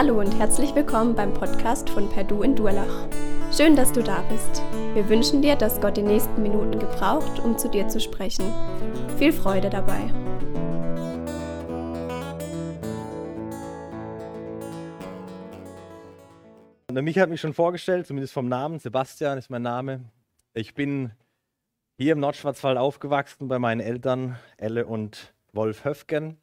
Hallo und herzlich willkommen beim Podcast von Perdu in Durlach. Schön, dass du da bist. Wir wünschen dir, dass Gott die nächsten Minuten gebraucht, um zu dir zu sprechen. Viel Freude dabei. Der Micha hat mich schon vorgestellt, zumindest vom Namen. Sebastian ist mein Name. Ich bin hier im Nordschwarzwald aufgewachsen bei meinen Eltern, Elle und Wolf Höfgen.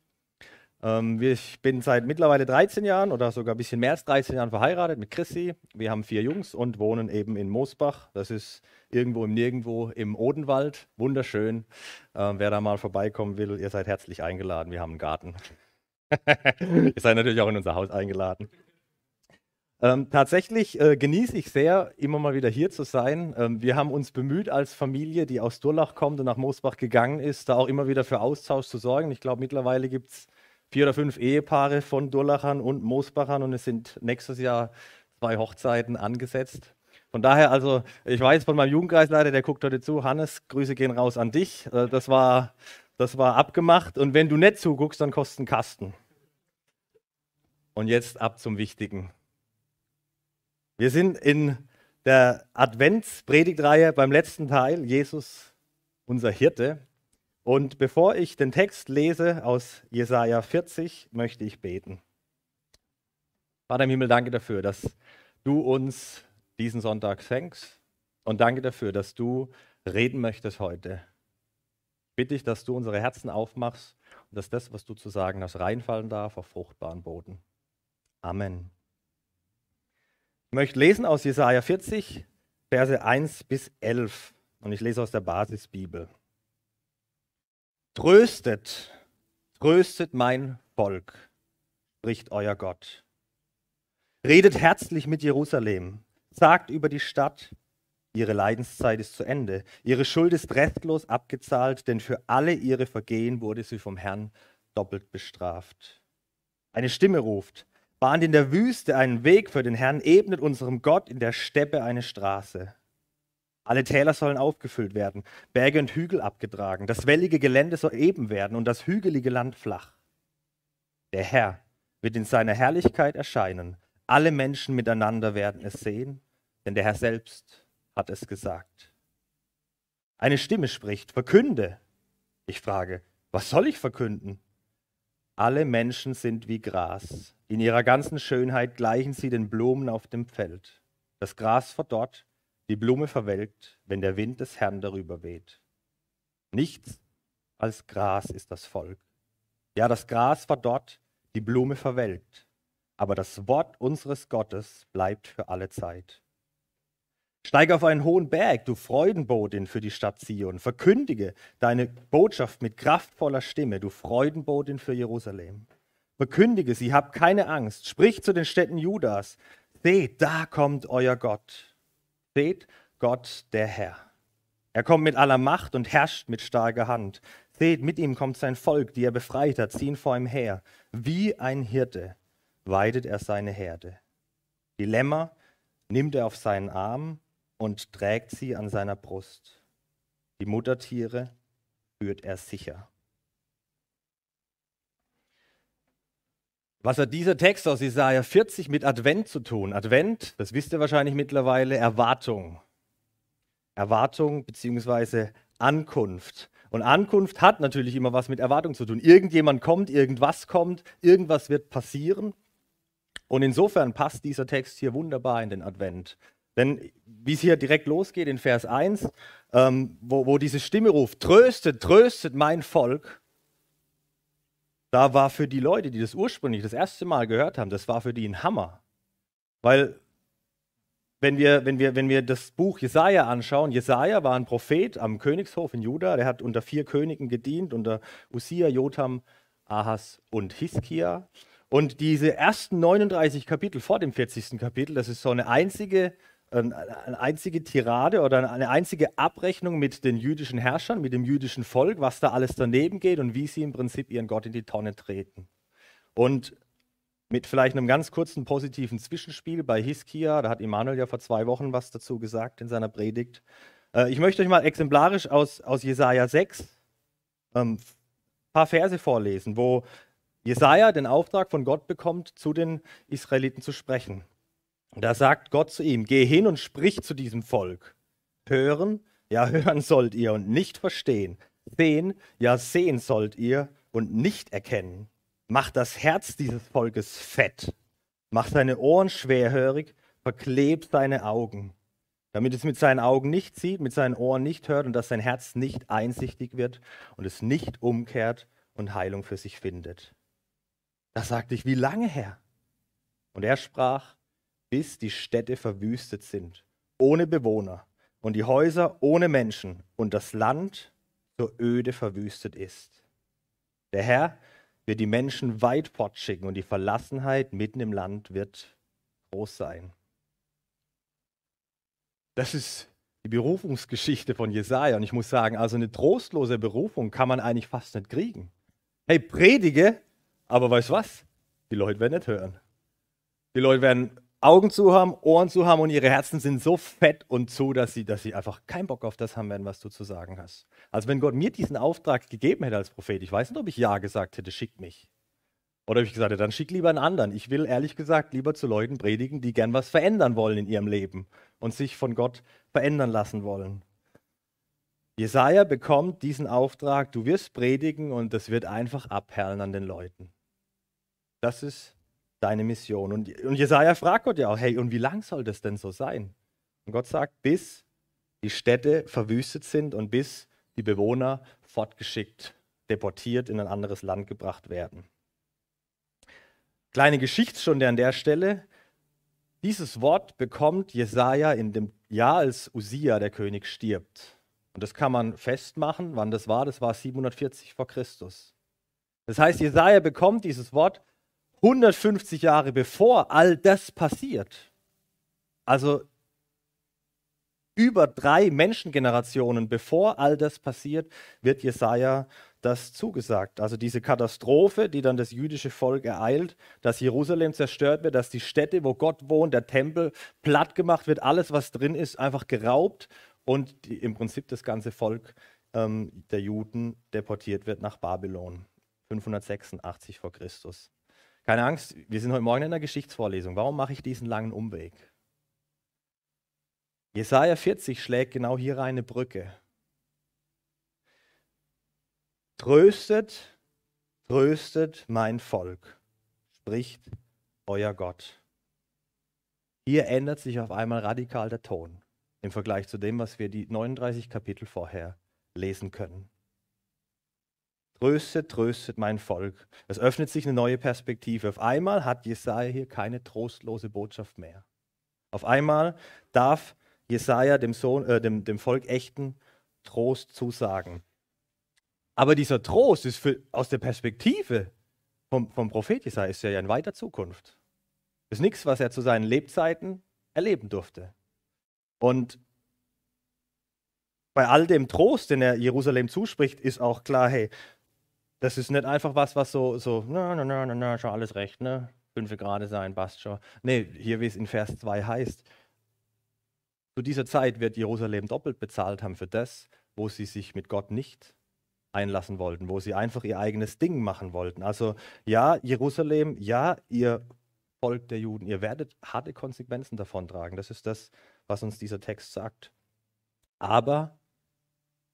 Ähm, ich bin seit mittlerweile 13 Jahren oder sogar ein bisschen mehr als 13 Jahren verheiratet mit Chrissy. Wir haben vier Jungs und wohnen eben in Moosbach. Das ist irgendwo im Nirgendwo im Odenwald. Wunderschön. Ähm, wer da mal vorbeikommen will, ihr seid herzlich eingeladen. Wir haben einen Garten. ihr seid natürlich auch in unser Haus eingeladen. Ähm, tatsächlich äh, genieße ich sehr, immer mal wieder hier zu sein. Ähm, wir haben uns bemüht als Familie, die aus Durlach kommt und nach Moosbach gegangen ist, da auch immer wieder für Austausch zu sorgen. Ich glaube, mittlerweile gibt es vier oder fünf Ehepaare von Durlachern und Moosbachern und es sind nächstes Jahr zwei Hochzeiten angesetzt. Von daher, also, ich weiß von meinem Jugendkreisleiter, der guckt heute zu. Hannes, Grüße gehen raus an dich. Äh, das war, das war abgemacht. Und wenn du nicht zuguckst, dann kostet ein Kasten. Und jetzt ab zum Wichtigen. Wir sind in der Adventspredigtreihe beim letzten Teil, Jesus, unser Hirte. Und bevor ich den Text lese aus Jesaja 40, möchte ich beten. Vater im Himmel, danke dafür, dass du uns diesen Sonntag schenkst und danke dafür, dass du reden möchtest heute. Bitte ich, dass du unsere Herzen aufmachst und dass das, was du zu sagen hast, reinfallen darf auf fruchtbaren Boden. Amen. Ich möchte lesen aus Jesaja 40, Verse 1 bis 11 und ich lese aus der Basisbibel. Tröstet, tröstet mein Volk, spricht euer Gott. Redet herzlich mit Jerusalem, sagt über die Stadt, ihre Leidenszeit ist zu Ende, ihre Schuld ist restlos abgezahlt, denn für alle ihre Vergehen wurde sie vom Herrn doppelt bestraft. Eine Stimme ruft, bahnt in der Wüste einen Weg für den Herrn, ebnet unserem Gott in der Steppe eine Straße. Alle Täler sollen aufgefüllt werden, Berge und Hügel abgetragen. Das wellige Gelände soll eben werden und das hügelige Land flach. Der Herr wird in seiner Herrlichkeit erscheinen. Alle Menschen miteinander werden es sehen, denn der Herr selbst hat es gesagt. Eine Stimme spricht, verkünde. Ich frage, was soll ich verkünden? Alle Menschen sind wie Gras. In ihrer ganzen Schönheit gleichen sie den Blumen auf dem Feld. Das Gras verdorrt, die Blume verwelkt, wenn der Wind des Herrn darüber weht. Nichts als Gras ist das Volk. Ja, das Gras verdorrt, die Blume verwelkt, aber das Wort unseres Gottes bleibt für alle Zeit. Steig auf einen hohen Berg, du Freudenbotin für die Stadt Zion. Verkündige deine Botschaft mit kraftvoller Stimme, du Freudenbotin für Jerusalem. Verkündige sie, habt keine Angst. Sprich zu den Städten Judas. Seht, da kommt euer Gott. Seht Gott der Herr. Er kommt mit aller Macht und herrscht mit starker Hand. Seht, mit ihm kommt sein Volk, die er befreit hat, ziehen vor ihm her. Wie ein Hirte weidet er seine Herde. Die Lämmer nimmt er auf seinen Arm und trägt sie an seiner Brust. Die Muttertiere führt er sicher. Was hat dieser Text aus Jesaja 40 mit Advent zu tun? Advent, das wisst ihr wahrscheinlich mittlerweile, Erwartung. Erwartung bzw. Ankunft. Und Ankunft hat natürlich immer was mit Erwartung zu tun. Irgendjemand kommt, irgendwas kommt, irgendwas wird passieren. Und insofern passt dieser Text hier wunderbar in den Advent. Denn wie es hier direkt losgeht in Vers 1, ähm, wo, wo diese Stimme ruft, tröstet, tröstet mein Volk, da war für die Leute, die das ursprünglich das erste Mal gehört haben, das war für die ein Hammer. Weil wenn wir, wenn wir, wenn wir das Buch Jesaja anschauen, Jesaja war ein Prophet am Königshof in Juda, der hat unter vier Königen gedient, unter Usia, Jotham, Ahas und Hiskia. Und diese ersten 39 Kapitel vor dem 40. Kapitel, das ist so eine einzige eine einzige Tirade oder eine einzige Abrechnung mit den jüdischen Herrschern, mit dem jüdischen Volk, was da alles daneben geht und wie sie im Prinzip ihren Gott in die Tonne treten. Und mit vielleicht einem ganz kurzen positiven Zwischenspiel bei Hiskia, da hat Immanuel ja vor zwei Wochen was dazu gesagt in seiner Predigt. Äh, ich möchte euch mal exemplarisch aus, aus Jesaja 6 ein ähm, paar Verse vorlesen, wo Jesaja den Auftrag von Gott bekommt, zu den Israeliten zu sprechen. Da sagt Gott zu ihm: Geh hin und sprich zu diesem Volk. Hören, ja, hören sollt ihr und nicht verstehen. Sehen, ja, sehen sollt ihr und nicht erkennen. Macht das Herz dieses Volkes fett. Macht seine Ohren schwerhörig, verklebt seine Augen, damit es mit seinen Augen nicht sieht, mit seinen Ohren nicht hört und dass sein Herz nicht einsichtig wird und es nicht umkehrt und Heilung für sich findet. Da sagte ich, wie lange her? Und er sprach, bis die Städte verwüstet sind, ohne Bewohner, und die Häuser ohne Menschen, und das Land so öde verwüstet ist. Der Herr wird die Menschen weit fortschicken, und die Verlassenheit mitten im Land wird groß sein. Das ist die Berufungsgeschichte von Jesaja. Und ich muss sagen, also eine trostlose Berufung kann man eigentlich fast nicht kriegen. Hey, predige, aber weißt was? Die Leute werden nicht hören. Die Leute werden Augen zu haben, Ohren zu haben und ihre Herzen sind so fett und zu, dass sie, dass sie einfach keinen Bock auf das haben werden, was du zu sagen hast. Also wenn Gott mir diesen Auftrag gegeben hätte als Prophet, ich weiß nicht, ob ich Ja gesagt hätte, schickt mich. Oder ob ich gesagt hätte, dann schick lieber einen anderen. Ich will ehrlich gesagt lieber zu Leuten predigen, die gern was verändern wollen in ihrem Leben und sich von Gott verändern lassen wollen. Jesaja bekommt diesen Auftrag, du wirst predigen und das wird einfach abperlen an den Leuten. Das ist deine Mission. Und, und Jesaja fragt Gott ja auch, hey, und wie lang soll das denn so sein? Und Gott sagt, bis die Städte verwüstet sind und bis die Bewohner fortgeschickt, deportiert in ein anderes Land gebracht werden. Kleine Geschichtsstunde an der Stelle. Dieses Wort bekommt Jesaja in dem Jahr, als Usia, der König, stirbt. Und das kann man festmachen, wann das war. Das war 740 vor Christus. Das heißt, Jesaja bekommt dieses Wort 150 Jahre bevor all das passiert. Also über drei Menschengenerationen bevor all das passiert, wird Jesaja das zugesagt. Also diese Katastrophe, die dann das jüdische Volk ereilt, dass Jerusalem zerstört wird, dass die Städte, wo Gott wohnt, der Tempel platt gemacht wird, alles, was drin ist, einfach geraubt und die, im Prinzip das ganze Volk ähm, der Juden deportiert wird nach Babylon. 586 vor Christus. Keine Angst, wir sind heute Morgen in einer Geschichtsvorlesung. Warum mache ich diesen langen Umweg? Jesaja 40 schlägt genau hier eine Brücke. Tröstet, tröstet mein Volk, spricht euer Gott. Hier ändert sich auf einmal radikal der Ton im Vergleich zu dem, was wir die 39 Kapitel vorher lesen können. Tröstet, tröstet mein Volk. Es öffnet sich eine neue Perspektive. Auf einmal hat Jesaja hier keine trostlose Botschaft mehr. Auf einmal darf Jesaja dem, Sohn, äh, dem, dem Volk echten Trost zusagen. Aber dieser Trost ist für, aus der Perspektive vom, vom Prophet Jesaja ist ja in weiter Zukunft. Ist nichts, was er zu seinen Lebzeiten erleben durfte. Und bei all dem Trost, den er Jerusalem zuspricht, ist auch klar, hey, das ist nicht einfach was, was so, so, na, na, na, na, na, schon alles recht, ne? Fünfe gerade sein, passt schon. Nee, hier, wie es in Vers 2 heißt, zu dieser Zeit wird Jerusalem doppelt bezahlt haben für das, wo sie sich mit Gott nicht einlassen wollten, wo sie einfach ihr eigenes Ding machen wollten. Also ja, Jerusalem, ja, ihr Volk der Juden, ihr werdet harte Konsequenzen davon tragen. Das ist das, was uns dieser Text sagt. Aber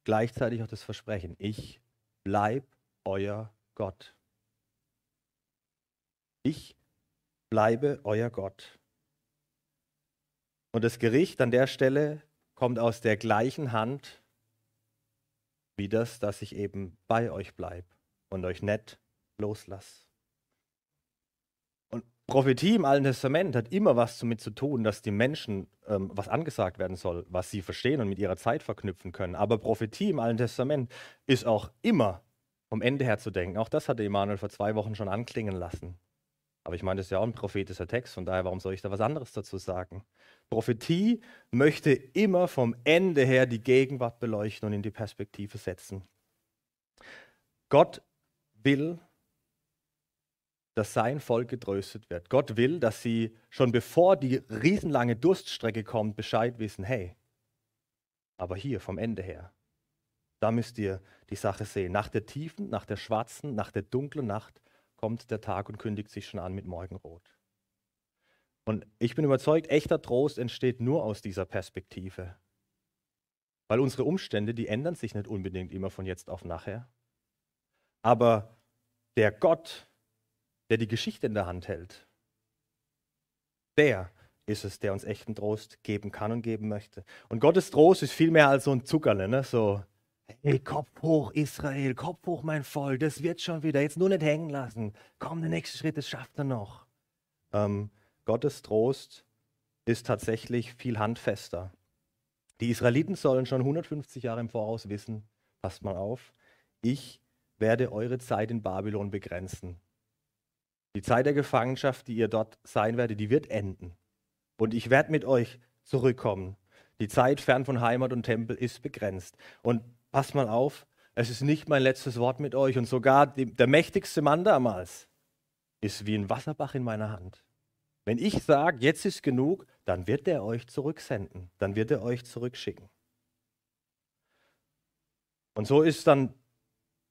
gleichzeitig auch das Versprechen, ich bleibe euer Gott. Ich bleibe euer Gott. Und das Gericht an der Stelle kommt aus der gleichen Hand wie das, dass ich eben bei euch bleibe und euch nicht loslasse. Und Prophetie im Alten Testament hat immer was damit zu tun, dass die Menschen ähm, was angesagt werden soll, was sie verstehen und mit ihrer Zeit verknüpfen können. Aber Prophetie im Alten Testament ist auch immer vom Ende her zu denken. Auch das hatte Emanuel vor zwei Wochen schon anklingen lassen. Aber ich meine, das ist ja auch ein prophetischer Text, von daher, warum soll ich da was anderes dazu sagen? Prophetie möchte immer vom Ende her die Gegenwart beleuchten und in die Perspektive setzen. Gott will, dass sein Volk getröstet wird. Gott will, dass sie schon bevor die riesenlange Durststrecke kommt, Bescheid wissen, hey, aber hier vom Ende her, da müsst ihr die Sache sehen. Nach der tiefen, nach der schwarzen, nach der dunklen Nacht kommt der Tag und kündigt sich schon an mit Morgenrot. Und ich bin überzeugt, echter Trost entsteht nur aus dieser Perspektive. Weil unsere Umstände, die ändern sich nicht unbedingt immer von jetzt auf nachher. Aber der Gott, der die Geschichte in der Hand hält, der ist es, der uns echten Trost geben kann und geben möchte. Und Gottes Trost ist viel mehr als so ein Zuckerle, ne? so, hey, Kopf hoch, Israel, Kopf hoch, mein Volk, das wird schon wieder, jetzt nur nicht hängen lassen. Komm, der nächste Schritt, das schafft er noch. Ähm, Gottes Trost ist tatsächlich viel handfester. Die Israeliten sollen schon 150 Jahre im Voraus wissen, passt mal auf, ich werde eure Zeit in Babylon begrenzen. Die Zeit der Gefangenschaft, die ihr dort sein werdet, die wird enden. Und ich werde mit euch zurückkommen. Die Zeit fern von Heimat und Tempel ist begrenzt. Und passt mal auf, es ist nicht mein letztes Wort mit euch. Und sogar der mächtigste Mann damals ist wie ein Wasserbach in meiner Hand. Wenn ich sage, jetzt ist genug, dann wird er euch zurücksenden, dann wird er euch zurückschicken. Und so ist dann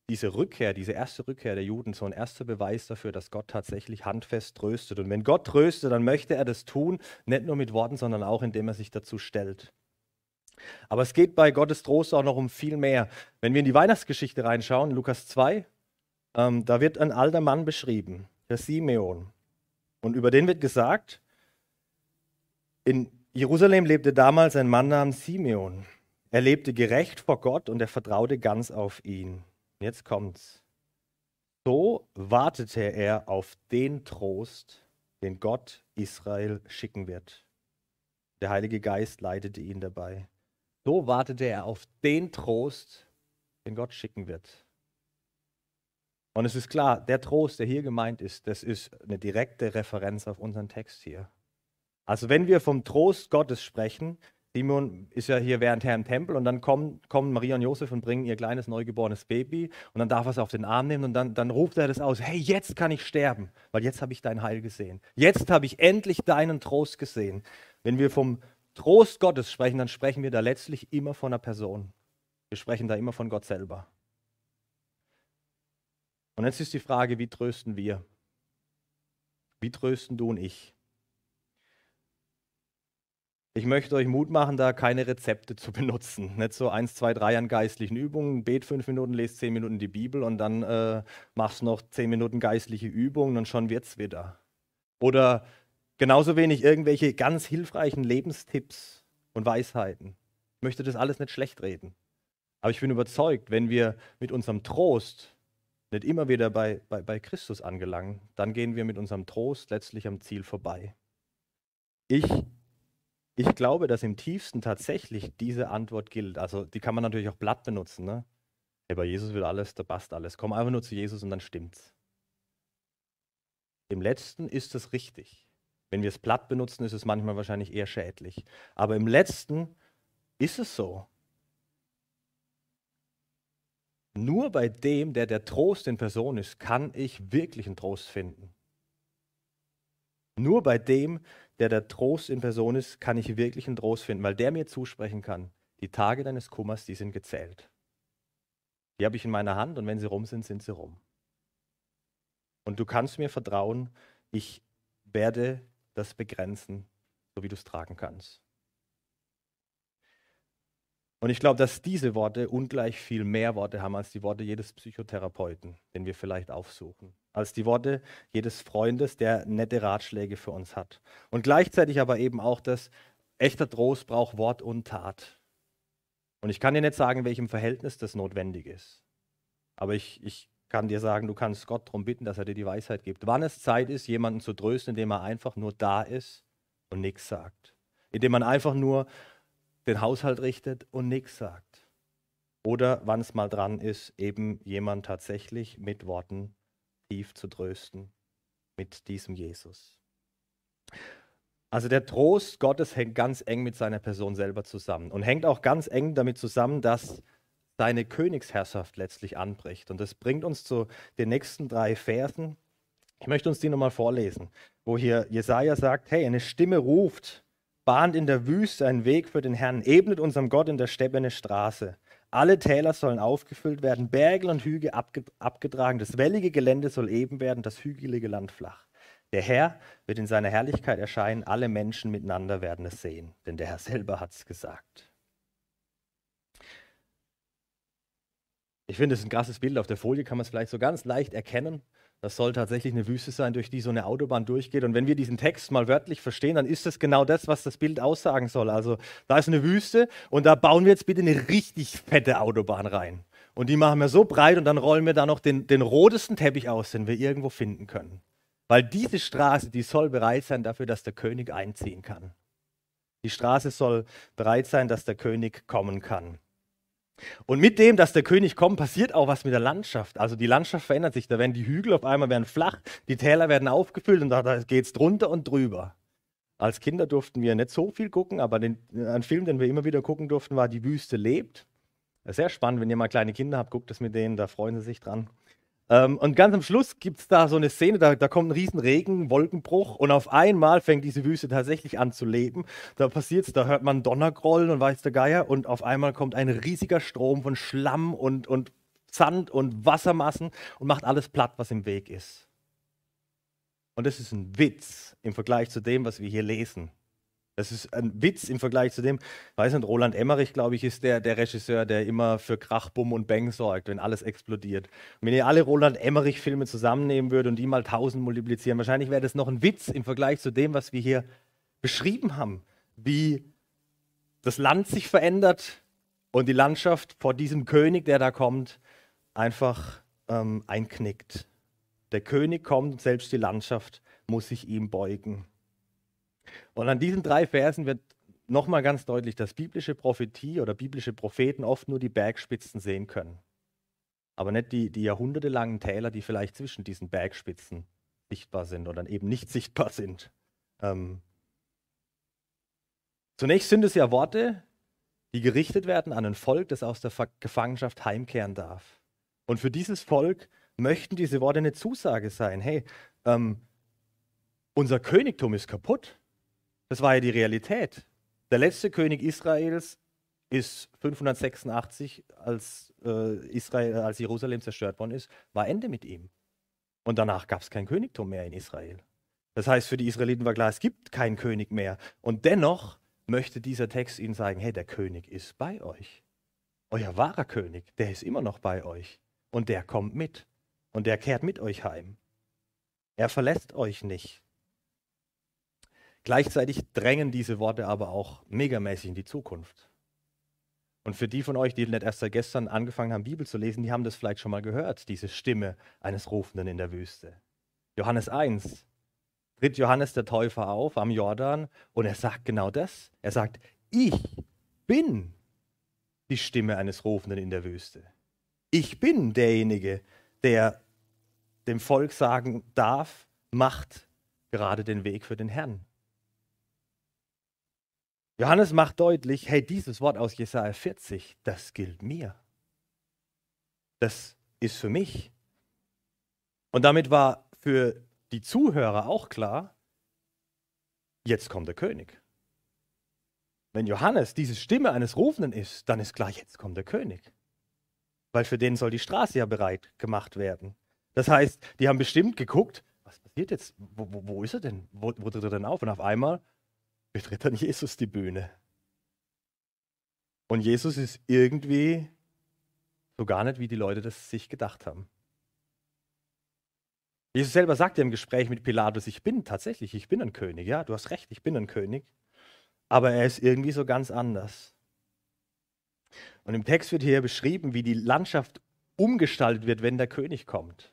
diese Rückkehr, diese erste Rückkehr der Juden so ein erster Beweis dafür, dass Gott tatsächlich handfest tröstet. Und wenn Gott tröstet, dann möchte er das tun, nicht nur mit Worten, sondern auch indem er sich dazu stellt. Aber es geht bei Gottes Trost auch noch um viel mehr. Wenn wir in die Weihnachtsgeschichte reinschauen, Lukas 2, ähm, da wird ein alter Mann beschrieben, der Simeon. Und über den wird gesagt, in Jerusalem lebte damals ein Mann namens Simeon. Er lebte gerecht vor Gott und er vertraute ganz auf ihn. Jetzt kommt's. So wartete er auf den Trost, den Gott Israel schicken wird. Der Heilige Geist leitete ihn dabei. So wartete er auf den Trost, den Gott schicken wird. Und es ist klar, der Trost, der hier gemeint ist, das ist eine direkte Referenz auf unseren Text hier. Also wenn wir vom Trost Gottes sprechen, Simon ist ja hier während Herr im Tempel und dann kommen, kommen Maria und Josef und bringen ihr kleines neugeborenes Baby und dann darf er es auf den Arm nehmen und dann, dann ruft er das aus, hey, jetzt kann ich sterben, weil jetzt habe ich dein Heil gesehen. Jetzt habe ich endlich deinen Trost gesehen. Wenn wir vom Trost Gottes sprechen, dann sprechen wir da letztlich immer von einer Person. Wir sprechen da immer von Gott selber. Und jetzt ist die Frage, wie trösten wir? Wie trösten du und ich? Ich möchte euch Mut machen, da keine Rezepte zu benutzen. Nicht so eins, zwei, drei an geistlichen Übungen, bet fünf Minuten, lest zehn Minuten die Bibel und dann äh, machst noch zehn Minuten geistliche Übungen und schon wird's wieder. Oder genauso wenig irgendwelche ganz hilfreichen Lebenstipps und Weisheiten. Ich möchte das alles nicht schlecht reden. Aber ich bin überzeugt, wenn wir mit unserem Trost nicht immer wieder bei, bei, bei Christus angelangen, dann gehen wir mit unserem Trost letztlich am Ziel vorbei. Ich, ich glaube, dass im tiefsten tatsächlich diese Antwort gilt. Also die kann man natürlich auch platt benutzen. Ne? Hey, bei Jesus will alles, da passt alles. Komm einfach nur zu Jesus und dann stimmt's. Im letzten ist es richtig. Wenn wir es platt benutzen, ist es manchmal wahrscheinlich eher schädlich. Aber im letzten ist es so. Nur bei dem, der der Trost in Person ist, kann ich wirklichen Trost finden. Nur bei dem, der der Trost in Person ist, kann ich wirklichen Trost finden, weil der mir zusprechen kann, die Tage deines Kummers, die sind gezählt. Die habe ich in meiner Hand und wenn sie rum sind, sind sie rum. Und du kannst mir vertrauen, ich werde das begrenzen, so wie du es tragen kannst. Und ich glaube, dass diese Worte ungleich viel mehr Worte haben als die Worte jedes Psychotherapeuten, den wir vielleicht aufsuchen. Als die Worte jedes Freundes, der nette Ratschläge für uns hat. Und gleichzeitig aber eben auch, dass echter Trost braucht Wort und Tat. Und ich kann dir nicht sagen, in welchem Verhältnis das notwendig ist. Aber ich, ich kann dir sagen, du kannst Gott darum bitten, dass er dir die Weisheit gibt. Wann es Zeit ist, jemanden zu trösten, indem er einfach nur da ist und nichts sagt. Indem man einfach nur den Haushalt richtet und nichts sagt. Oder wann es mal dran ist, eben jemand tatsächlich mit Worten tief zu trösten, mit diesem Jesus. Also der Trost Gottes hängt ganz eng mit seiner Person selber zusammen und hängt auch ganz eng damit zusammen, dass seine Königsherrschaft letztlich anbricht. Und das bringt uns zu den nächsten drei Versen. Ich möchte uns die nochmal vorlesen, wo hier Jesaja sagt: Hey, eine Stimme ruft, bahnt in der Wüste einen Weg für den Herrn, ebnet unserem Gott in der Steppe eine Straße. Alle Täler sollen aufgefüllt werden, Berge und Hügel abgetragen, das wellige Gelände soll eben werden, das hügelige Land flach. Der Herr wird in seiner Herrlichkeit erscheinen, alle Menschen miteinander werden es sehen, denn der Herr selber hat es gesagt. Ich finde, es ist ein krasses Bild. Auf der Folie kann man es vielleicht so ganz leicht erkennen. Das soll tatsächlich eine Wüste sein, durch die so eine Autobahn durchgeht. Und wenn wir diesen Text mal wörtlich verstehen, dann ist das genau das, was das Bild aussagen soll. Also da ist eine Wüste und da bauen wir jetzt bitte eine richtig fette Autobahn rein. Und die machen wir so breit und dann rollen wir da noch den, den rotesten Teppich aus, den wir irgendwo finden können. Weil diese Straße, die soll bereit sein dafür, dass der König einziehen kann. Die Straße soll bereit sein, dass der König kommen kann. Und mit dem, dass der König kommt, passiert auch was mit der Landschaft. Also die Landschaft verändert sich. Da werden die Hügel auf einmal werden flach, die Täler werden aufgefüllt und da, geht es drunter und drüber. Als Kinder durften wir nicht so viel gucken, aber den, ein Film, den wir immer wieder gucken durften, war Die Wüste lebt. Sehr spannend, wenn ihr mal kleine Kinder habt, guckt das mit denen, da freuen sie sich dran. Ähm, und ganz am Schluss gibt es da so eine Szene, da, da kommt ein riesen Regen, Wolkenbruch und auf einmal fängt diese Wüste tatsächlich an zu leben. Da passiert es, da hört man Donnergrollen und weiß der Geier und auf einmal kommt ein riesiger Strom von Schlamm und, und Sand und Wassermassen und macht alles platt, was im Weg ist. Und das ist ein Witz im Vergleich zu dem, was wir hier lesen. Das ist ein Witz im Vergleich zu dem, weiß nicht, Roland Emmerich, glaube ich, ist der, der Regisseur, der immer für Krach, Bumm und Bang sorgt, wenn alles explodiert. Wenn ihr alle Roland Emmerich-Filme zusammennehmen würdet und die mal tausend multiplizieren, wahrscheinlich wäre das noch ein Witz im Vergleich zu dem, was wir hier beschrieben haben. Wie das Land sich verändert und die Landschaft vor diesem König, der da kommt, einfach ähm, einknickt. Der König kommt und selbst die Landschaft muss sich ihm beugen. Und an diesen drei Versen wird nochmal ganz deutlich, dass biblische Prophetie oder biblische Propheten oft nur die Bergspitzen sehen können. Aber nicht die, die jahrhundertelangen Täler, die vielleicht zwischen diesen Bergspitzen sichtbar sind oder eben nicht sichtbar sind. Ähm Zunächst sind es ja Worte, die gerichtet werden an ein Volk, das aus der Gefangenschaft heimkehren darf. Und für dieses Volk möchten diese Worte eine Zusage sein. Hey, ähm, unser Königtum ist kaputt. Das war ja die Realität. Der letzte König Israels ist 586, als, äh, Israel, als Jerusalem zerstört worden ist, war Ende mit ihm. Und danach gab es kein Königtum mehr in Israel. Das heißt, für die Israeliten war klar, es gibt keinen König mehr. Und dennoch möchte dieser Text ihnen sagen, hey, der König ist bei euch. Euer wahrer König, der ist immer noch bei euch. Und der kommt mit. Und der kehrt mit euch heim. Er verlässt euch nicht. Gleichzeitig drängen diese Worte aber auch megamäßig in die Zukunft. Und für die von euch, die nicht erst seit gestern angefangen haben, Bibel zu lesen, die haben das vielleicht schon mal gehört, diese Stimme eines Rufenden in der Wüste. Johannes 1 tritt Johannes der Täufer auf am Jordan und er sagt genau das. Er sagt, ich bin die Stimme eines Rufenden in der Wüste. Ich bin derjenige, der dem Volk sagen darf, macht gerade den Weg für den Herrn. Johannes macht deutlich, hey, dieses Wort aus Jesaja 40, das gilt mir. Das ist für mich. Und damit war für die Zuhörer auch klar, jetzt kommt der König. Wenn Johannes diese Stimme eines Rufenden ist, dann ist klar, jetzt kommt der König. Weil für den soll die Straße ja bereit gemacht werden. Das heißt, die haben bestimmt geguckt, was passiert jetzt? Wo, wo, wo ist er denn? Wo, wo tritt er denn auf? Und auf einmal betritt dann Jesus die Bühne. Und Jesus ist irgendwie so gar nicht, wie die Leute das sich gedacht haben. Jesus selber sagt ja im Gespräch mit Pilatus, ich bin tatsächlich, ich bin ein König. Ja, du hast recht, ich bin ein König. Aber er ist irgendwie so ganz anders. Und im Text wird hier beschrieben, wie die Landschaft umgestaltet wird, wenn der König kommt.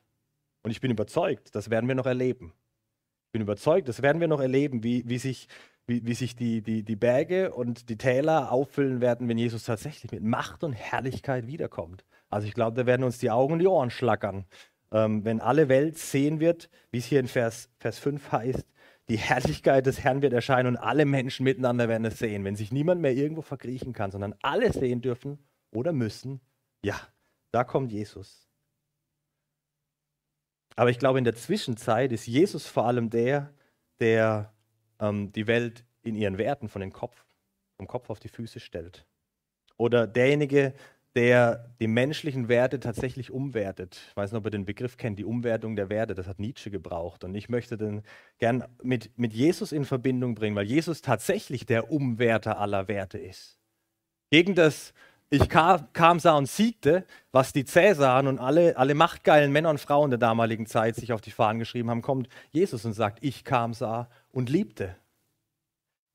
Und ich bin überzeugt, das werden wir noch erleben. Ich bin überzeugt, das werden wir noch erleben, wie, wie sich wie, wie sich die, die, die Berge und die Täler auffüllen werden, wenn Jesus tatsächlich mit Macht und Herrlichkeit wiederkommt. Also ich glaube, da werden uns die Augen und die Ohren schlackern, ähm, wenn alle Welt sehen wird, wie es hier in Vers, Vers 5 heißt, die Herrlichkeit des Herrn wird erscheinen und alle Menschen miteinander werden es sehen. Wenn sich niemand mehr irgendwo verkriechen kann, sondern alle sehen dürfen oder müssen, ja, da kommt Jesus. Aber ich glaube, in der Zwischenzeit ist Jesus vor allem der, der ähm, die Welt in ihren Werten von den Kopf, vom Kopf auf die Füße stellt. Oder derjenige, der die menschlichen Werte tatsächlich umwertet. Ich weiß nicht, ob ihr den Begriff kennt, die Umwertung der Werte, das hat Nietzsche gebraucht. Und ich möchte den gern mit, mit Jesus in Verbindung bringen, weil Jesus tatsächlich der Umwerter aller Werte ist. Gegen das ich kam, kam, sah und siegte, was die Cäsaren und alle, alle machtgeilen Männer und Frauen der damaligen Zeit sich auf die Fahnen geschrieben haben, kommt Jesus und sagt, ich kam, sah und liebte.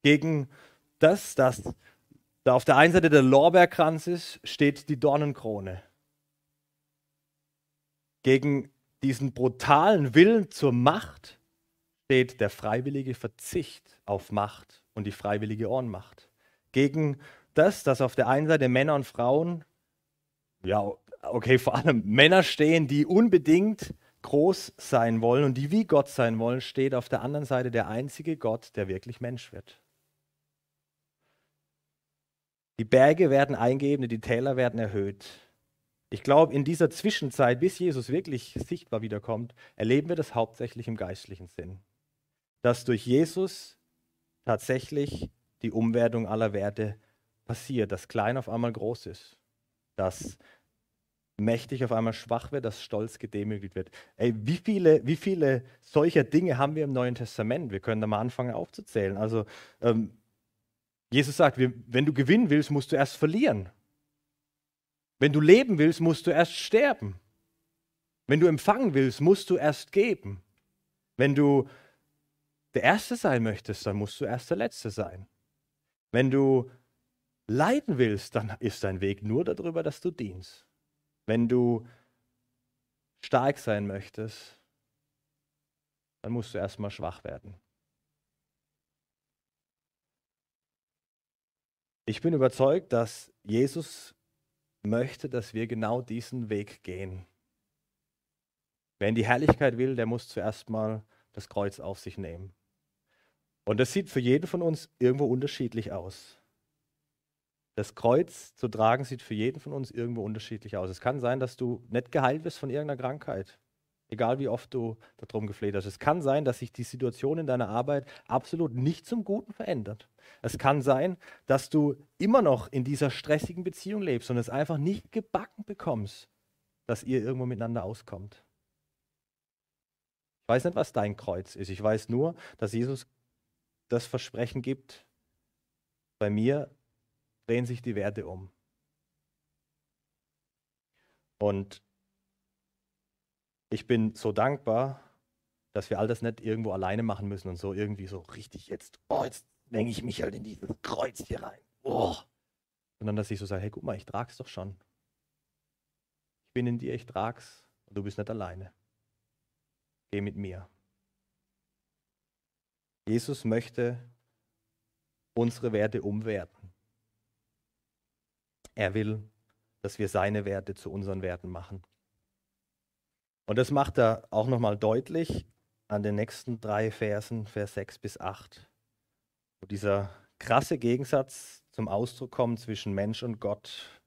Gegen das, das da auf der einen Seite der Lorbeerkranz ist, steht die Dornenkrone. Gegen diesen brutalen Willen zur Macht steht der freiwillige Verzicht auf Macht und die freiwillige Ohrenmacht. Gegen das, dass auf der einen Seite Männer und Frauen, ja, okay, vor allem Männer stehen, die unbedingt groß sein wollen und die wie Gott sein wollen, steht auf der anderen Seite der einzige Gott, der wirklich Mensch wird. Die Berge werden eingeebnet, die Täler werden erhöht. Ich glaube, in dieser Zwischenzeit, bis Jesus wirklich sichtbar wiederkommt, erleben wir das hauptsächlich im geistlichen Sinn. Dass durch Jesus tatsächlich die Umwertung aller Werte passiert, dass klein auf einmal groß ist, dass mächtig auf einmal schwach wird, dass stolz gedemütigt wird. Ey, wie viele, wie viele solcher Dinge haben wir im Neuen Testament? Wir können da mal anfangen aufzuzählen. Also ähm, Jesus sagt, wenn du gewinnen willst, musst du erst verlieren. Wenn du leben willst, musst du erst sterben. Wenn du empfangen willst, musst du erst geben. Wenn du der Erste sein möchtest, dann musst du erst der Letzte sein. Wenn du leiden willst, dann ist dein Weg nur darüber, dass du dienst. Wenn du stark sein möchtest, dann musst du erstmal schwach werden. Ich bin überzeugt, dass Jesus möchte, dass wir genau diesen Weg gehen. Wer in die Herrlichkeit will, der muss zuerst mal das Kreuz auf sich nehmen. Und das sieht für jeden von uns irgendwo unterschiedlich aus. Das Kreuz zu tragen sieht für jeden von uns irgendwo unterschiedlich aus. Es kann sein, dass du nicht geheilt wirst von irgendeiner Krankheit. Egal wie oft du darum gefleht hast. Es kann sein, dass sich die Situation in deiner Arbeit absolut nicht zum Guten verändert. Es kann sein, dass du immer noch in dieser stressigen Beziehung lebst und es einfach nicht gebacken bekommst, dass ihr irgendwo miteinander auskommt. Ich weiß nicht, was dein Kreuz ist. Ich weiß nur, dass Jesus das Versprechen gibt, bei mir drehen sich die Werte um. Und ich bin so dankbar, dass wir all das nicht irgendwo alleine machen müssen und so irgendwie so richtig jetzt, oh, jetzt zwänge ich mich halt in dieses Kreuz hier rein. Oh. Sondern dass ich so sage, hey, guck mal, ich trag's doch schon. Ich bin in dir, ich trag's und du bist nicht alleine. Geh mit mir. Jesus möchte unsere Werte umwerten. Er will, dass wir seine Werte zu unseren Werten machen. Und das macht er auch nochmal deutlich an den nächsten drei Versen, Vers 6 bis 8, wo dieser krasse Gegensatz zum Ausdruck kommt zwischen Mensch und Gott.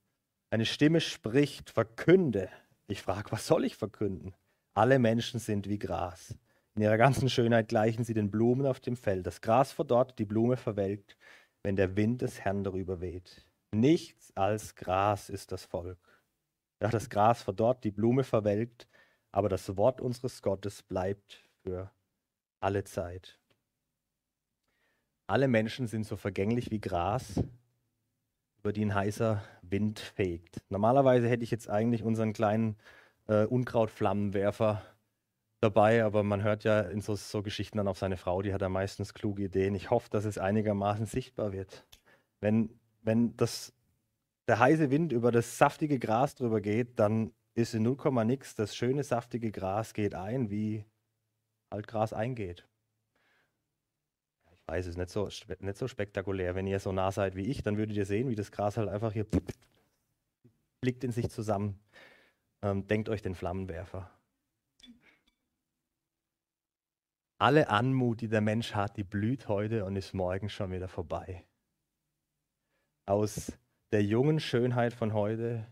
Eine Stimme spricht, verkünde. Ich frage, was soll ich verkünden? Alle Menschen sind wie Gras. In ihrer ganzen Schönheit gleichen sie den Blumen auf dem Feld. Das Gras verdorrt, die Blume verwelkt, wenn der Wind des Herrn darüber weht. Nichts als Gras ist das Volk. Ja, das Gras verdorrt, die Blume verwelkt, aber das Wort unseres Gottes bleibt für alle Zeit. Alle Menschen sind so vergänglich wie Gras, über die ein heißer Wind fegt. Normalerweise hätte ich jetzt eigentlich unseren kleinen äh, Unkrautflammenwerfer dabei, aber man hört ja in so, so, Geschichten dann auf seine Frau, die hat ja meistens kluge Ideen. Ich hoffe, dass es einigermaßen sichtbar wird. Wenn, wenn das, der heiße Wind über das saftige Gras drüber geht, dann ist in 0, nix. Das schöne, saftige Gras geht ein, wie halt Gras eingeht. Ich weiß, es ist nicht so, nicht so spektakulär. Wenn ihr so nah seid wie ich, dann würdet ihr sehen, wie das Gras halt einfach hier blickt in sich zusammen. Ähm, denkt euch den Flammenwerfer. Alle Anmut, die der Mensch hat, die blüht heute und ist morgen schon wieder vorbei. Aus der jungen Schönheit von heute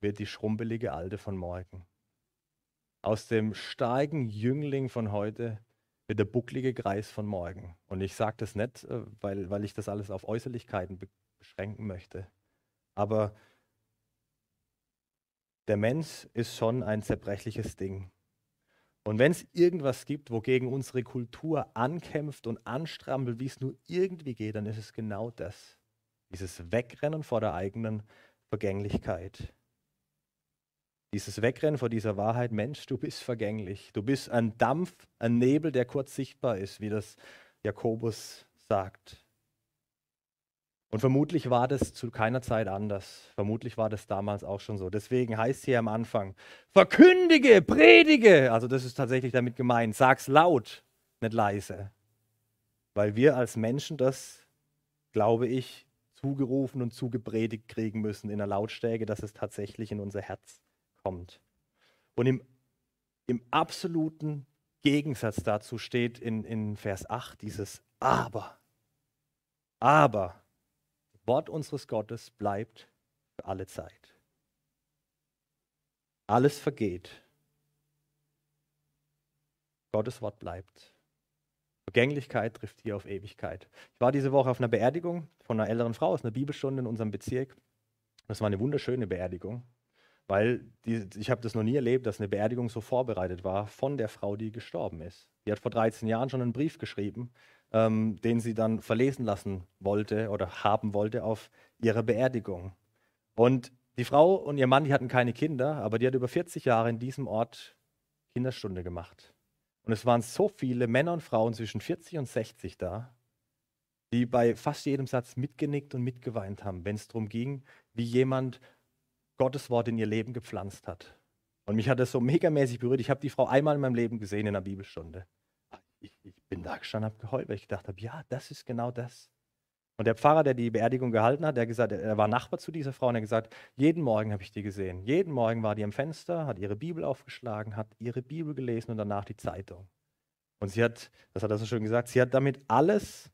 wird die schrumpelige Alte von morgen. Aus dem starken Jüngling von heute wird der bucklige Kreis von morgen. Und ich sage das nicht, äh, weil, weil ich das alles auf Äußerlichkeiten beschränken möchte. Aber der Mensch ist schon ein zerbrechliches Ding. Und wenn es irgendwas gibt, wogegen unsere Kultur ankämpft und anstrampelt, wie es nur irgendwie geht, dann ist es genau das. Dieses Wegrennen vor der eigenen Vergänglichkeit. Dieses Wegrennen vor dieser Wahrheit, Mensch, du bist vergänglich. Du bist ein Dampf, ein Nebel, der kurz sichtbar ist, wie das Jakobus sagt. Und vermutlich war das zu keiner Zeit anders. Vermutlich war das damals auch schon so. Deswegen heißt hier am Anfang, verkündige, predige. Also das ist tatsächlich damit gemeint. Sag's laut, nicht leise. Weil wir als Menschen das, glaube ich, zugerufen und zugepredigt kriegen müssen in der Lautstärke, dass es tatsächlich in unser Herz kommt. Und im, im absoluten Gegensatz dazu steht in, in Vers 8 dieses Aber. Aber Wort unseres Gottes bleibt für alle Zeit. Alles vergeht. Gottes Wort bleibt. Vergänglichkeit trifft hier auf Ewigkeit. Ich war diese Woche auf einer Beerdigung von einer älteren Frau aus einer Bibelstunde in unserem Bezirk. Das war eine wunderschöne Beerdigung, weil die, ich habe das noch nie erlebt, dass eine Beerdigung so vorbereitet war von der Frau, die gestorben ist. Die hat vor 13 Jahren schon einen Brief geschrieben ähm, den sie dann verlesen lassen wollte oder haben wollte auf ihrer Beerdigung. Und die Frau und ihr Mann, die hatten keine Kinder, aber die hat über 40 Jahre in diesem Ort Kinderstunde gemacht. Und es waren so viele Männer und Frauen zwischen 40 und 60 da, die bei fast jedem Satz mitgenickt und mitgeweint haben, wenn es darum ging, wie jemand Gottes Wort in ihr Leben gepflanzt hat. Und mich hat das so megamäßig berührt. Ich habe die Frau einmal in meinem Leben gesehen in einer Bibelstunde ich, ich bin da gestanden, habe geheult, weil ich gedacht habe, ja, das ist genau das. Und der Pfarrer, der die Beerdigung gehalten hat, der gesagt, er war Nachbar zu dieser Frau und er hat gesagt, jeden Morgen habe ich die gesehen. Jeden Morgen war die am Fenster, hat ihre Bibel aufgeschlagen, hat ihre Bibel gelesen und danach die Zeitung. Und sie hat, das hat er so schön gesagt, sie hat damit alles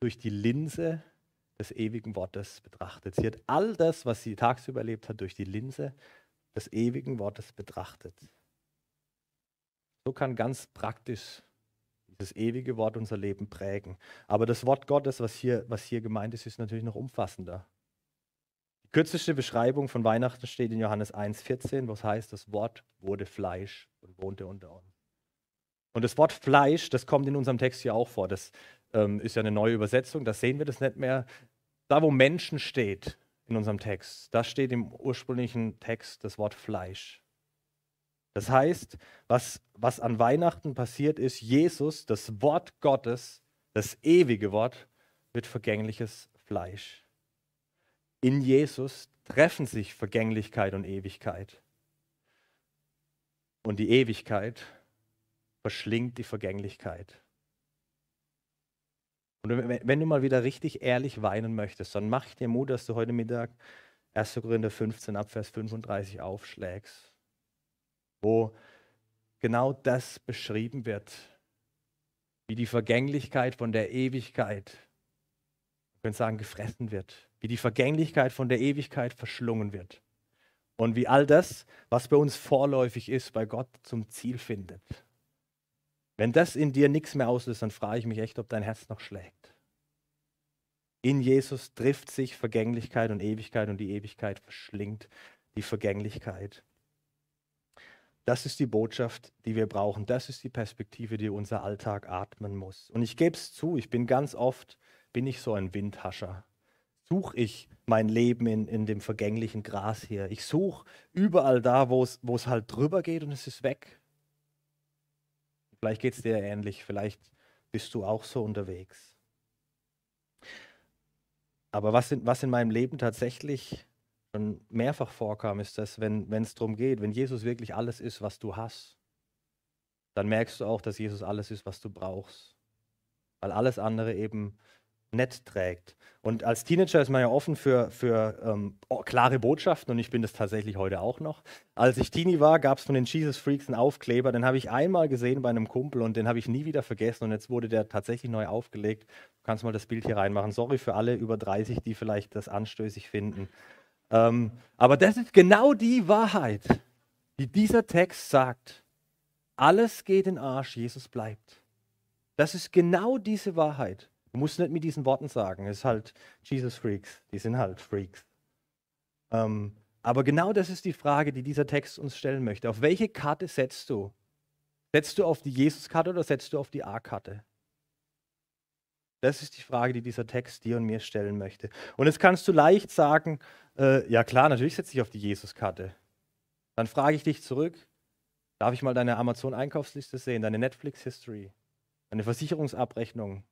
durch die Linse des ewigen Wortes betrachtet. Sie hat all das, was sie tagsüber erlebt hat, durch die Linse des ewigen Wortes betrachtet. So kann ganz praktisch das ewige Wort unser Leben prägen. Aber das Wort Gottes, was hier, was hier gemeint ist, ist natürlich noch umfassender. Die kürzeste Beschreibung von Weihnachten steht in Johannes 1,14, wo es heißt, das Wort wurde Fleisch und wohnte unter uns. Und das Wort Fleisch, das kommt in unserem Text hier auch vor. Das ähm, ist ja eine neue Übersetzung, da sehen wir das nicht mehr. Da, wo Menschen steht in unserem Text, da steht im ursprünglichen Text das Wort Fleisch. Das heißt, was, was an Weihnachten passiert ist, Jesus, das Wort Gottes, das ewige Wort, wird vergängliches Fleisch. In Jesus treffen sich Vergänglichkeit und Ewigkeit. Und die Ewigkeit verschlingt die Vergänglichkeit. Und wenn du mal wieder richtig ehrlich weinen möchtest, dann mach ich dir Mut, dass du heute Mittag 1. Korinther 15 ab Vers 35 aufschlägst wo genau das beschrieben wird, wie die Vergänglichkeit von der Ewigkeit, wir können sagen, gefressen wird, wie die Vergänglichkeit von der Ewigkeit verschlungen wird und wie all das, was bei uns vorläufig ist, bei Gott zum Ziel findet. Wenn das in dir nichts mehr auslöst, dann frage ich mich echt, ob dein Herz noch schlägt. In Jesus trifft sich Vergänglichkeit und Ewigkeit und die Ewigkeit verschlingt die Vergänglichkeit. Das ist die Botschaft, die wir brauchen. Das ist die Perspektive, die unser Alltag atmen muss. Und ich gebe es zu, ich bin ganz oft, bin ich so ein Windhascher. Suche ich mein Leben in, in dem vergänglichen Gras hier. Ich suche überall da, wo es halt drüber geht und es ist weg. Vielleicht geht es dir ähnlich, vielleicht bist du auch so unterwegs. Aber was in, was in meinem Leben tatsächlich schon mehrfach vorkam, ist, dass wenn es darum geht, wenn Jesus wirklich alles ist, was du hast, dann merkst du auch, dass Jesus alles ist, was du brauchst. Weil alles andere eben nett trägt. Und als Teenager ist man ja offen für, für ähm, klare Botschaften und ich bin das tatsächlich heute auch noch. Als ich Teenie war, gab es von den Jesus Freaks einen Aufkleber, den habe ich einmal gesehen bei einem Kumpel und den habe ich nie wieder vergessen und jetzt wurde der tatsächlich neu aufgelegt. Du kannst mal das Bild hier reinmachen. Sorry für alle über 30, die vielleicht das anstößig finden. Ähm, aber das ist genau die Wahrheit, die dieser Text sagt. Alles geht in Arsch, Jesus bleibt. Das ist genau diese Wahrheit. Du musst nicht mit diesen Worten sagen. Es ist halt Jesus Freaks. Die sind halt Freaks. Ähm, Aber genau das ist die Frage, die dieser Text uns stellen möchte. Auf welche Karte setzt du? Setzt du auf die Jesus-Karte oder setzt du auf die A-Karte? Das ist die Frage, die dieser Text dir und mir stellen möchte. Und jetzt kannst du leicht sagen, äh, ja klar, natürlich setze ich auf die Jesus-Karte. Dann frage ich dich zurück, darf ich mal deine Amazon-Einkaufsliste sehen, deine Netflix-History, deine Versicherungsabrechnung,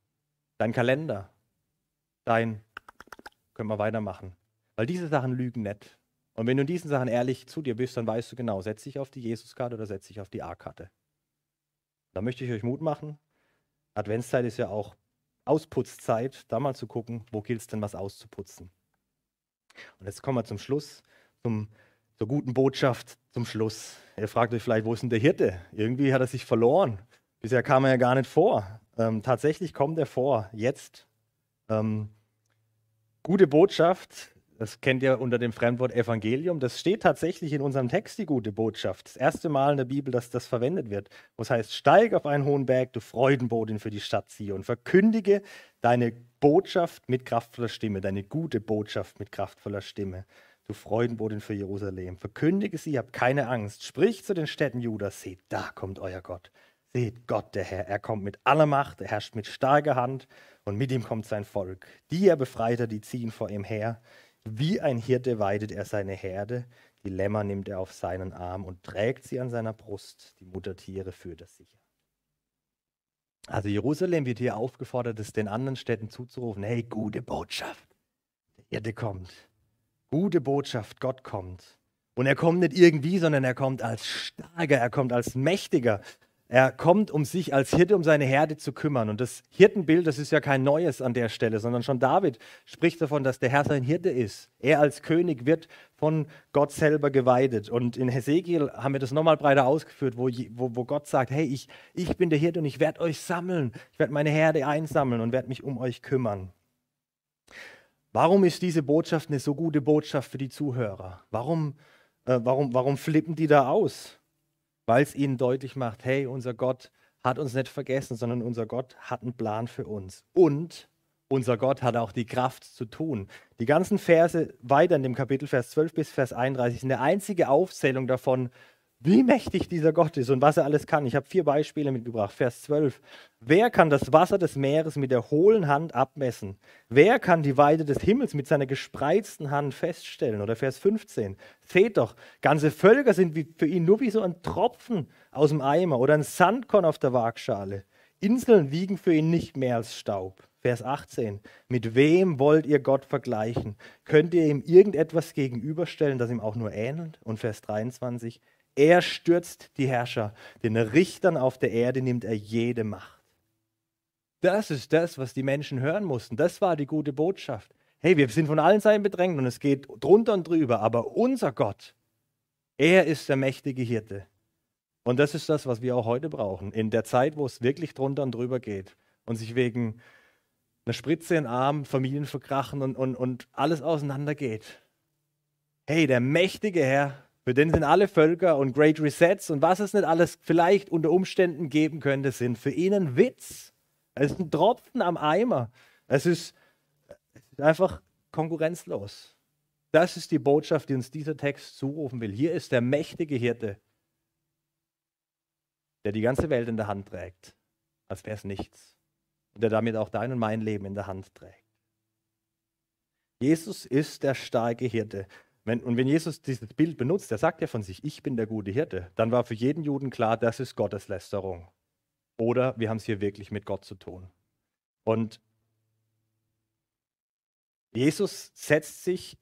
dein Kalender, dein, können wir weitermachen. Weil diese Sachen lügen nicht. Und wenn du in diesen Sachen ehrlich zu dir bist, dann weißt du genau, setze ich auf die Jesus-Karte oder setze ich auf die A-Karte. Da möchte ich euch Mut machen. Adventszeit ist ja auch Ausputzzeit, da mal zu gucken, wo gilt es denn was auszuputzen. Und jetzt kommen wir zum Schluss, zum, zur guten Botschaft zum Schluss. Ihr fragt euch vielleicht, wo ist denn der Hirte? Irgendwie hat er sich verloren. Bisher kam er ja gar nicht vor. Ähm, tatsächlich kommt er vor, jetzt. Ähm, gute Botschaft das kennt ihr unter dem Fremdwort Evangelium. Das steht tatsächlich in unserem Text, die gute Botschaft. Das erste Mal in der Bibel, dass das verwendet wird. Wo es heißt, steig auf einen hohen Berg, du Freudenbotin für die Stadt Zion. Verkündige deine Botschaft mit kraftvoller Stimme, deine gute Botschaft mit kraftvoller Stimme. Du Freudenbotin für Jerusalem. Verkündige sie, habt keine Angst. Sprich zu den Städten Judas, seht, da kommt euer Gott. Seht Gott, der Herr, er kommt mit aller Macht, er herrscht mit starker Hand und mit ihm kommt sein Volk. Die er befreit die ziehen vor ihm her. Wie ein Hirte weidet er seine Herde, die Lämmer nimmt er auf seinen Arm und trägt sie an seiner Brust, die Muttertiere führt er sicher. Also Jerusalem wird hier aufgefordert, es den anderen Städten zuzurufen, hey, gute Botschaft, der Hirte kommt. Gute Botschaft, Gott kommt. Und er kommt nicht irgendwie, sondern er kommt als starker, er kommt als mächtiger, er kommt, um sich als Hirte um seine Herde zu kümmern. Und das Hirtenbild, das ist ja kein neues an der Stelle, sondern schon David spricht davon, dass der Herr sein Hirte ist. Er als König wird von Gott selber geweidet. Und in Hesekiel haben wir das nochmal breiter ausgeführt, wo, wo, wo Gott sagt, hey, ich, ich bin der Hirte und ich werde euch sammeln. Ich werde meine Herde einsammeln und werde mich um euch kümmern. Warum ist diese Botschaft eine so gute Botschaft für die Zuhörer? Warum, äh, warum, warum flippen die da aus? Weil es ihnen deutlich macht, hey, unser Gott hat uns nicht vergessen, sondern unser Gott hat einen Plan für uns. Und unser Gott hat auch die Kraft zu tun. Die ganzen Verse weiter in dem Kapitel, Vers 12 bis Vers 31, sind eine einzige Aufzählung davon, wie mächtig dieser Gott ist und was er alles kann. Ich habe vier Beispiele mitgebracht. Vers 12. Wer kann das Wasser des Meeres mit der hohlen Hand abmessen? Wer kann die Weite des Himmels mit seiner gespreizten Hand feststellen? Oder Vers 15. Seht doch, ganze Völker sind für ihn nur wie so ein Tropfen aus dem Eimer oder ein Sandkorn auf der Waagschale. Inseln wiegen für ihn nicht mehr als Staub. Vers 18. Mit wem wollt ihr Gott vergleichen? Könnt ihr ihm irgendetwas gegenüberstellen, das ihm auch nur ähnelt? Und Vers 23. Er stürzt die Herrscher, den Richtern auf der Erde nimmt er jede Macht. Das ist das, was die Menschen hören mussten. Das war die gute Botschaft. Hey, wir sind von allen Seiten bedrängt und es geht drunter und drüber, aber unser Gott, er ist der mächtige Hirte. Und das ist das, was wir auch heute brauchen. In der Zeit, wo es wirklich drunter und drüber geht und sich wegen einer Spritze in den Arm Familien verkrachen und, und, und alles auseinandergeht. Hey, der mächtige Herr für den sind alle Völker und Great Resets und was es nicht alles vielleicht unter Umständen geben könnte, sind für ihn ein Witz. Es ist ein Tropfen am Eimer. Es ist, einfach konkurrenzlos. Das ist die Botschaft, die uns dieser Text zurufen will. Hier ist der mächtige Hirte, der die ganze Welt in der Hand trägt, als wäre es nichts. Und der damit auch dein und mein Leben in der Hand trägt. Jesus ist der starke Hirte. Wenn, und wenn Jesus dieses Bild benutzt, er sagt ja von sich, ich bin der gute Hirte, dann war für jeden Juden klar, das ist Gotteslästerung. Oder wir haben es hier wirklich mit Gott zu tun. Und Jesus setzt sich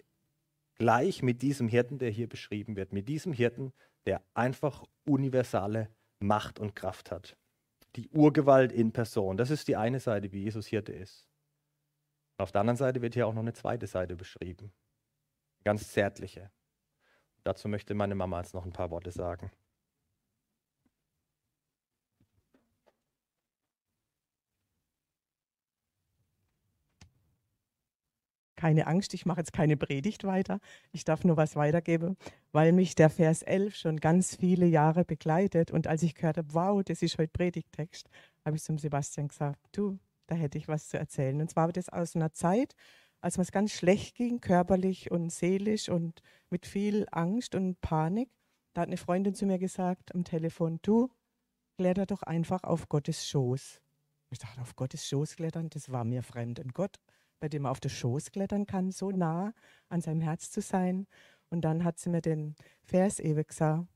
gleich mit diesem Hirten, der hier beschrieben wird, mit diesem Hirten, der einfach universale Macht und Kraft hat. Die Urgewalt in Person. Das ist die eine Seite, wie Jesus Hirte ist. auf der anderen Seite wird hier auch noch eine zweite Seite beschrieben ganz zärtliche. Dazu möchte meine Mama jetzt noch ein paar Worte sagen. Keine Angst, ich mache jetzt keine Predigt weiter. Ich darf nur was weitergeben, weil mich der Vers 11 schon ganz viele Jahre begleitet. Und als ich gehört habe, wow, das ist heute Predigtext, habe ich zum Sebastian gesagt, du, da hätte ich was zu erzählen. Und zwar das aus einer Zeit, als mir es ganz schlecht ging, körperlich und seelisch und mit viel Angst und Panik, da hat eine Freundin zu mir gesagt am Telefon, du, kletter doch einfach auf Gottes Schoß. Ich dachte, auf Gottes Schoß klettern, das war mir fremd. Und Gott, bei dem man auf den Schoß klettern kann, so nah an seinem Herz zu sein. Und dann hat sie mir den Vers ewig gesagt,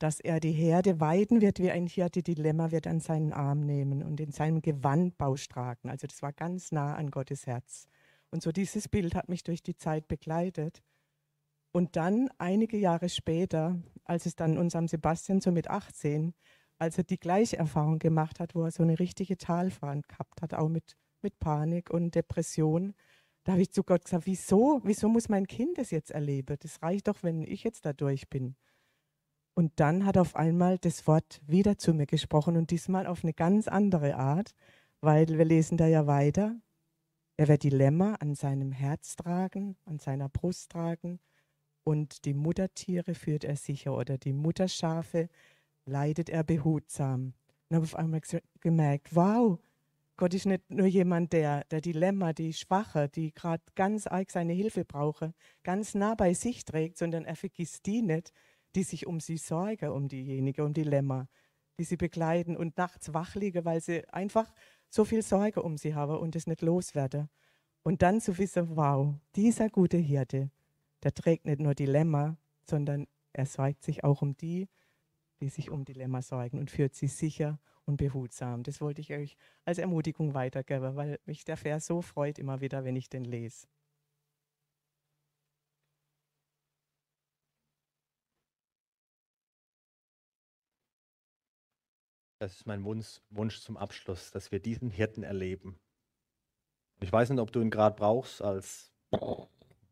dass er die Herde weiden wird, wie ein Hirte die Lämmer wird an seinen Arm nehmen und in seinem Gewand Bausch tragen. Also das war ganz nah an Gottes Herz. Und so dieses Bild hat mich durch die Zeit begleitet. Und dann einige Jahre später, als es dann unserem Sebastian so mit 18 als er die gleiche Erfahrung gemacht hat, wo er so eine richtige Talfahrt gehabt hat, auch mit, mit Panik und Depression, da habe ich zu Gott gesagt, wieso, wieso muss mein Kind das jetzt erleben? Das reicht doch, wenn ich jetzt da durch bin. Und dann hat auf einmal das Wort wieder zu mir gesprochen und diesmal auf eine ganz andere Art, weil wir lesen da ja weiter. Er wird die Lämmer an seinem Herz tragen, an seiner Brust tragen und die Muttertiere führt er sicher oder die Mutterschafe leidet er behutsam. Und habe auf einmal gemerkt, wow, Gott ist nicht nur jemand, der, der Dilemma, die Schwache, die gerade ganz arg seine Hilfe brauche, ganz nah bei sich trägt, sondern er vergisst die nicht, die sich um sie sorgen, um diejenige, um Dilemma, die sie begleiten und nachts wach liegen, weil sie einfach so viel Sorge um sie haben und es nicht loswerden. Und dann zu wissen, wow, dieser gute Hirte, der trägt nicht nur Dilemma, sondern er sorgt sich auch um die, die sich um Dilemma sorgen und führt sie sicher und behutsam. Das wollte ich euch als Ermutigung weitergeben, weil mich der Vers so freut immer wieder, wenn ich den lese. Das ist mein Wunsch, Wunsch zum Abschluss, dass wir diesen Hirten erleben. Ich weiß nicht, ob du ihn gerade brauchst als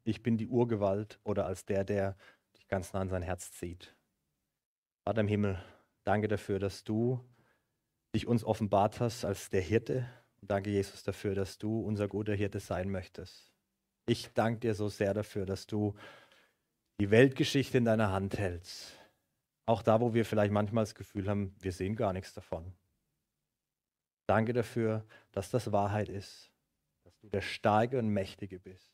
ich bin die Urgewalt oder als der, der dich ganz nah an sein Herz zieht. Vater im Himmel, danke dafür, dass du dich uns offenbart hast als der Hirte. Und danke, Jesus, dafür, dass du unser guter Hirte sein möchtest. Ich danke dir so sehr dafür, dass du die Weltgeschichte in deiner Hand hältst. Auch da, wo wir vielleicht manchmal das Gefühl haben, wir sehen gar nichts davon. Danke dafür, dass das Wahrheit ist, dass du der Starke und Mächtige bist.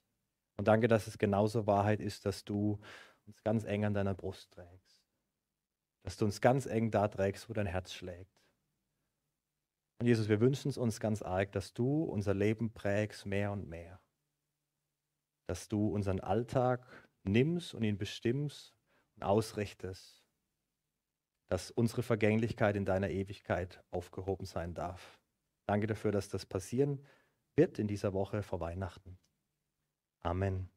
Und danke, dass es genauso Wahrheit ist, dass du uns ganz eng an deiner Brust trägst dass du uns ganz eng da trägst, wo dein Herz schlägt. Und Jesus, wir wünschen es uns ganz arg, dass du unser Leben prägst mehr und mehr. Dass du unseren Alltag nimmst und ihn bestimmst und ausrichtest. Dass unsere Vergänglichkeit in deiner Ewigkeit aufgehoben sein darf. Danke dafür, dass das passieren wird in dieser Woche vor Weihnachten. Amen.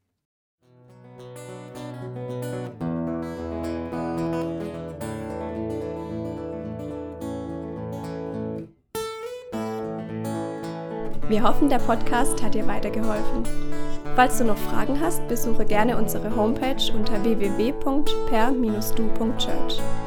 Wir hoffen, der Podcast hat dir weitergeholfen. Falls du noch Fragen hast, besuche gerne unsere Homepage unter www.per-du.church.